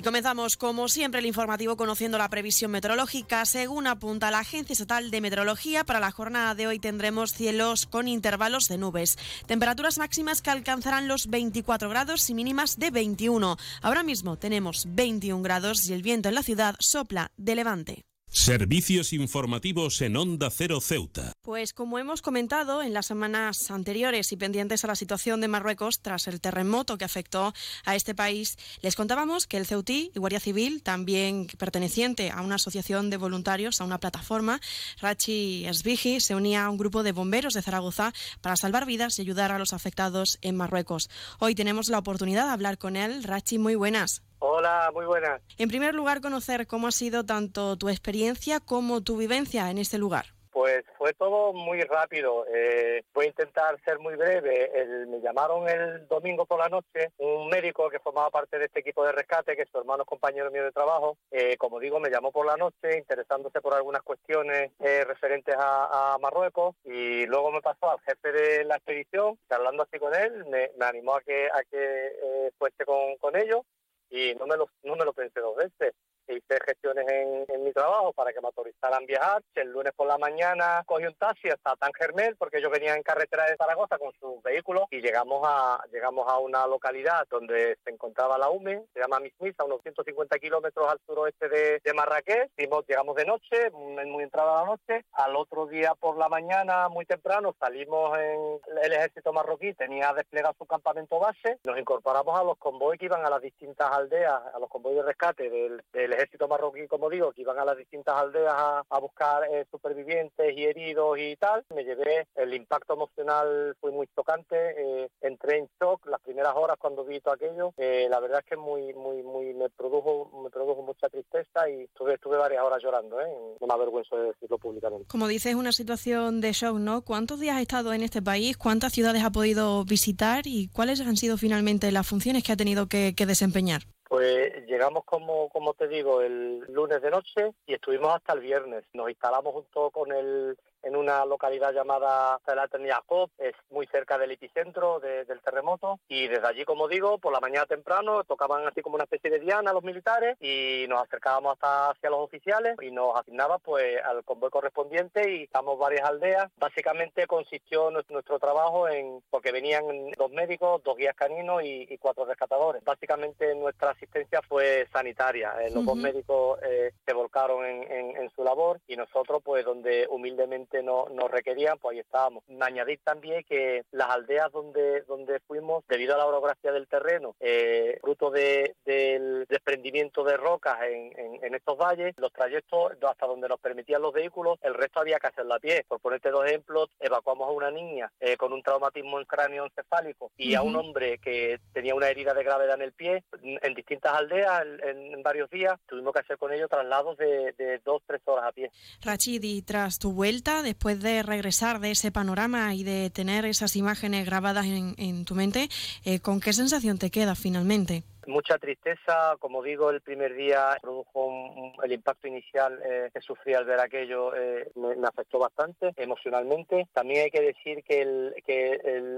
Y comenzamos, como siempre, el informativo conociendo la previsión meteorológica. Según apunta la Agencia Estatal de Meteorología, para la jornada de hoy tendremos cielos con intervalos de nubes. Temperaturas máximas que alcanzarán los 24 grados y mínimas de 21. Ahora mismo tenemos 21 grados y el viento en la ciudad sopla de levante. Servicios informativos en Onda Cero Ceuta. Pues como hemos comentado en las semanas anteriores y pendientes a la situación de Marruecos tras el terremoto que afectó a este país, les contábamos que el Ceutí y Guardia Civil, también perteneciente a una asociación de voluntarios, a una plataforma, Rachi Esvigi, se unía a un grupo de bomberos de Zaragoza para salvar vidas y ayudar a los afectados en Marruecos. Hoy tenemos la oportunidad de hablar con él. Rachi, muy buenas. Hola, muy buenas. En primer lugar, conocer cómo ha sido tanto tu experiencia como tu vivencia en este lugar. Pues fue todo muy rápido. Eh, voy a intentar ser muy breve. me llamaron el domingo por la noche un médico que formaba parte de este equipo de rescate, que es su hermano compañero mío de trabajo. Eh, como digo, me llamó por la noche interesándose por algunas cuestiones eh, referentes a, Marruecos y luego me pasó al jefe de la expedición, hablando así con él, me, animó a que, a que fuese con, con ellos y no me lo, no me lo pensé dos veces hice gestiones en, mi trabajo para que me autorizaran viajar. El lunes por la mañana cogí un taxi hasta Tan Germel porque yo venía en carretera de Zaragoza con su vehículo y llegamos a llegamos a una localidad donde se encontraba la UME, se llama Mismis, a unos 150 kilómetros al suroeste de, de Marrakech. llegamos de noche, muy entrada la noche. Al otro día por la mañana, muy temprano, salimos en el ejército marroquí, tenía desplegado su campamento base. Nos incorporamos a los convoys que iban a las distintas aldeas, a los convoys de rescate del, del ejército marroquí, como digo, que iban a las distintas aldeas a, buscar eh, supervivientes y heridos y tal. Me llevé, el impacto emocional fue muy tocante, eh, entré en shock las primeras horas cuando vi todo aquello. Eh, la verdad es que muy, muy, muy, me produjo, me produjo mucha tristeza y estuve, estuve varias horas llorando, no me avergüenzo de decirlo públicamente. Como dices, una situación de shock, ¿no? ¿Cuántos días ha estado en este país? ¿Cuántas ciudades ha podido visitar? ¿Y cuáles han sido finalmente las funciones que ha tenido que desempeñar? Pues llegamos, como, como te digo, el lunes de noche y estuvimos hasta el viernes. Nos instalamos junto con el en una localidad llamada Salat Jacob, es muy cerca del epicentro del terremoto y desde allí, como digo, por la mañana temprano tocaban así como una especie de diana los militares y nos acercábamos hasta hacia los oficiales y nos asignaba pues al convoy correspondiente y estamos varias aldeas. Básicamente consistió nuestro, trabajo en, porque venían dos médicos, dos guías caninos y, cuatro rescatadores. Básicamente nuestra asistencia fue sanitaria. Eh, los dos médicos eh, se volcaron en, en su labor y nosotros pues donde humildemente no, nos requerían, pues ahí estábamos. Añadir también que las aldeas donde, donde fuimos, debido a la orografía del terreno, eh, fruto de, del desprendimiento de rocas en, en, estos valles, los trayectos hasta donde nos permitían los vehículos, el resto había que hacerlo a pie. Por ponerte dos ejemplos, evacuamos a una niña eh, con un traumatismo en cráneo encefálico y a un hombre que tenía una herida de gravedad en el pie, en distintas aldeas, en, varios días, tuvimos que hacer con ellos traslados de, de dos, tres horas a pie. Rachidi, tras tu vuelta, después de regresar de ese panorama y de tener esas imágenes grabadas en, tu mente, eh, ¿con qué sensación te queda finalmente? Mucha tristeza, como digo, el primer día produjo el impacto inicial eh, que sufrí al ver aquello, eh, me, afectó bastante emocionalmente. También hay que decir que el, que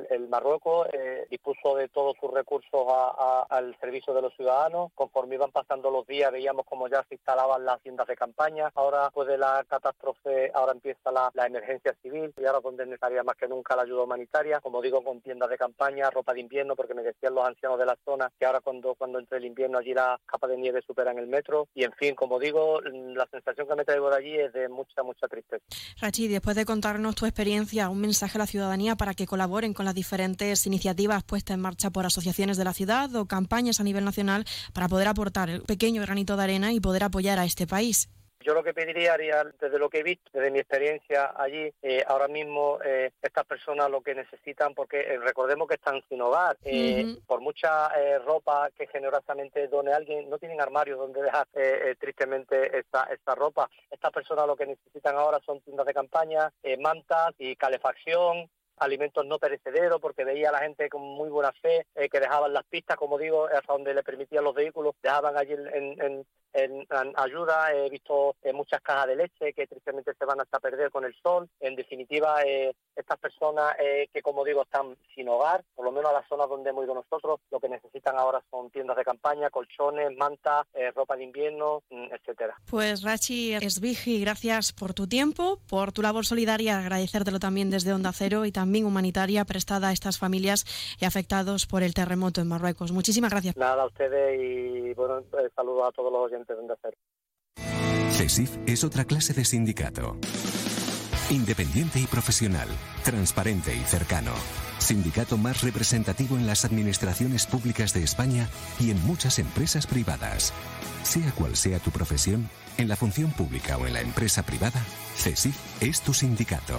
el, Marruecos eh, dispuso de todos sus recursos al servicio de los ciudadanos. Conforme iban pasando los días, veíamos como ya se instalaban las tiendas de campaña. Ahora, después de la catástrofe, ahora empieza la, emergencia civil y ahora donde necesaria más que nunca la ayuda humanitaria. Como digo, con tiendas de campaña, ropa de invierno, porque me decían los ancianos de la zona que ahora cuando cuando entre el invierno allí las capas de nieve superan el metro y en fin, como digo, la sensación que me traigo de allí es de mucha, mucha tristeza. Rachi, después de contarnos tu experiencia, un mensaje a la ciudadanía para que colaboren con las diferentes iniciativas puestas en marcha por asociaciones de la ciudad o campañas a nivel nacional para poder aportar el pequeño granito de arena y poder apoyar a este país. Yo lo que pediría, desde lo que he visto, desde mi experiencia allí, eh, ahora mismo eh, estas personas lo que necesitan, porque eh, recordemos que están sin hogar, por mucha ropa que generosamente done alguien, no tienen armarios donde dejar tristemente esta, esta ropa. Estas personas lo que necesitan ahora son tiendas de campaña, mantas y calefacción, alimentos no perecederos, porque veía a la gente con muy buena fe eh, que dejaban las pistas, como digo, hasta donde le permitían los vehículos, dejaban allí en, en, ayuda. He visto eh, muchas cajas de leche que tristemente se van hasta perder con el sol. En definitiva, eh, estas personas que, como digo, están sin hogar, por lo menos a las zonas donde hemos ido nosotros, lo que necesitan ahora son tiendas de campaña, colchones, mantas, ropa de invierno, mm, etcétera. Pues Rachi Esvigi, gracias por tu tiempo, por tu labor solidaria, agradecértelo también desde Onda Cero y también humanitaria prestada a estas familias y afectados por el terremoto en Marruecos. Muchísimas gracias. Nada, a ustedes y bueno, saludos a todos los oyentes CESIF es otra clase de sindicato. Independiente y profesional, transparente y cercano. Sindicato más representativo en las administraciones públicas de España y en muchas empresas privadas. Sea cual sea tu profesión, en la función pública o en la empresa privada, CESIF es tu sindicato.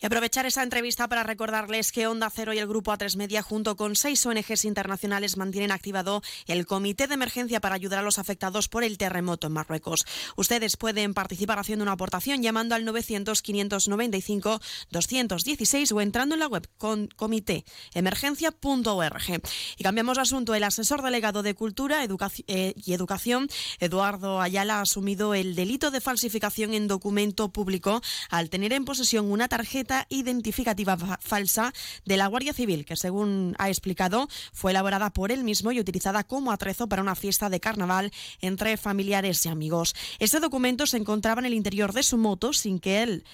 Y aprovechar esa entrevista para recordarles que Onda Cero y el Grupo A3 Media, junto con seis ONGs internacionales, mantienen activado el Comité de Emergencia para ayudar a los afectados por el terremoto en Marruecos. Ustedes pueden participar haciendo una aportación llamando al 900-595-216 o entrando en la web con comitéemergencia.org. Y cambiamos de asunto. El asesor delegado de Cultura eh, y Educación, Eduardo Ayala, ha asumido el delito de falsificación en documento público al tener en posesión una tarjeta identificativa falsa de la Guardia Civil, que según ha explicado fue elaborada por él mismo y utilizada como atrezo para una fiesta de carnaval entre familiares y amigos. Este documento se encontraba en el interior de su moto sin que él,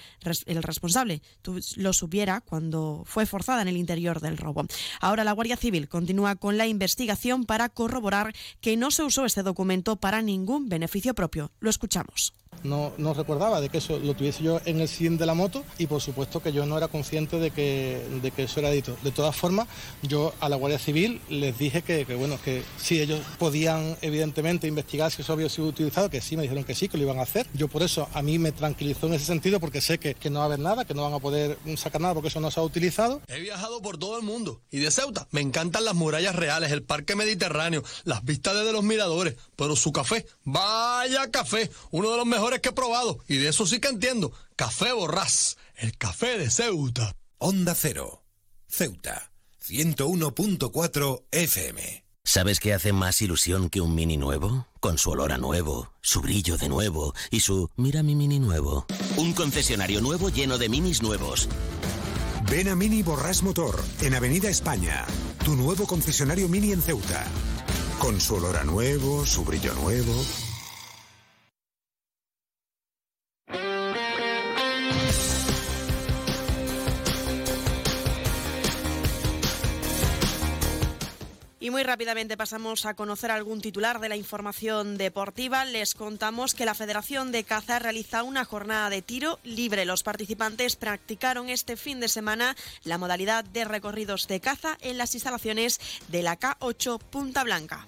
el responsable, lo supiera cuando fue forzada en el interior del robo. Ahora la Guardia Civil continúa con la investigación para corroborar que no se usó este documento para ningún beneficio propio. Lo escuchamos. No, no recordaba de que eso lo tuviese yo en el sillín de la moto y por supuesto que yo no era consciente de que, de que eso era edito. De todas formas, yo a la Guardia Civil les dije que, bueno, que si ellos podían evidentemente investigar si eso había sido utilizado, que sí, me dijeron que sí, que lo iban a hacer. Yo por eso a mí me tranquilizó en ese sentido porque sé que, que no va a haber nada, que no van a poder sacar nada porque eso no se ha utilizado. He viajado por todo el mundo y de Ceuta me encantan las murallas reales, el parque mediterráneo, las vistas desde los miradores, pero su café, vaya café, uno de los mejores que he probado y de eso sí que entiendo. Café Borrás, el café de Ceuta. Onda Cero, Ceuta, 101.4 FM. ¿Sabes qué hace más ilusión que un mini nuevo? Con su olor a nuevo, su brillo de nuevo y su mira mi mini nuevo. Un concesionario nuevo lleno de minis nuevos. Ven a Mini Borrás Motor, en Avenida España. Tu nuevo concesionario Mini en Ceuta. Con su olor a nuevo, su brillo nuevo. Y muy rápidamente pasamos a conocer algún titular de la información deportiva. Les contamos que la Federación de Caza realiza una jornada de tiro libre. Los participantes practicaron este fin de semana la modalidad de recorridos de caza en las instalaciones de la K8 Punta Blanca.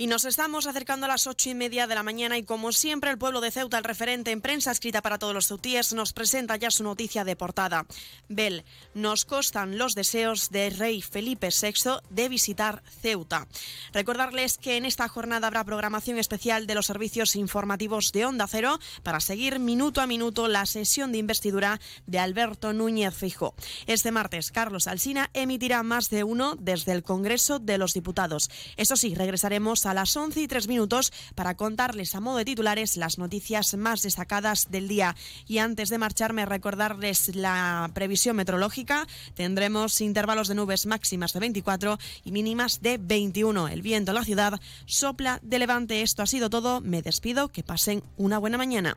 Y nos estamos acercando a las ocho y media de la mañana y como siempre el pueblo de Ceuta, el referente en prensa escrita para todos los ceutíes, nos presenta ya su noticia de portada. Bel, nos costan los deseos de rey Felipe VI de visitar Ceuta. Recordarles que en esta jornada habrá programación especial de los servicios informativos de Onda Cero para seguir minuto a minuto la sesión de investidura de Alberto Núñez Fijo. Este martes, Carlos Alsina emitirá más de uno desde el Congreso de los Diputados. Eso sí, regresaremos a las 11 y 3 minutos para contarles a modo de titulares las noticias más destacadas del día. Y antes de marcharme, recordarles la previsión meteorológica. Tendremos intervalos de nubes máximas de 24 y mínimas de 21. El viento en la ciudad sopla de levante. Esto ha sido todo. Me despido. Que pasen una buena mañana.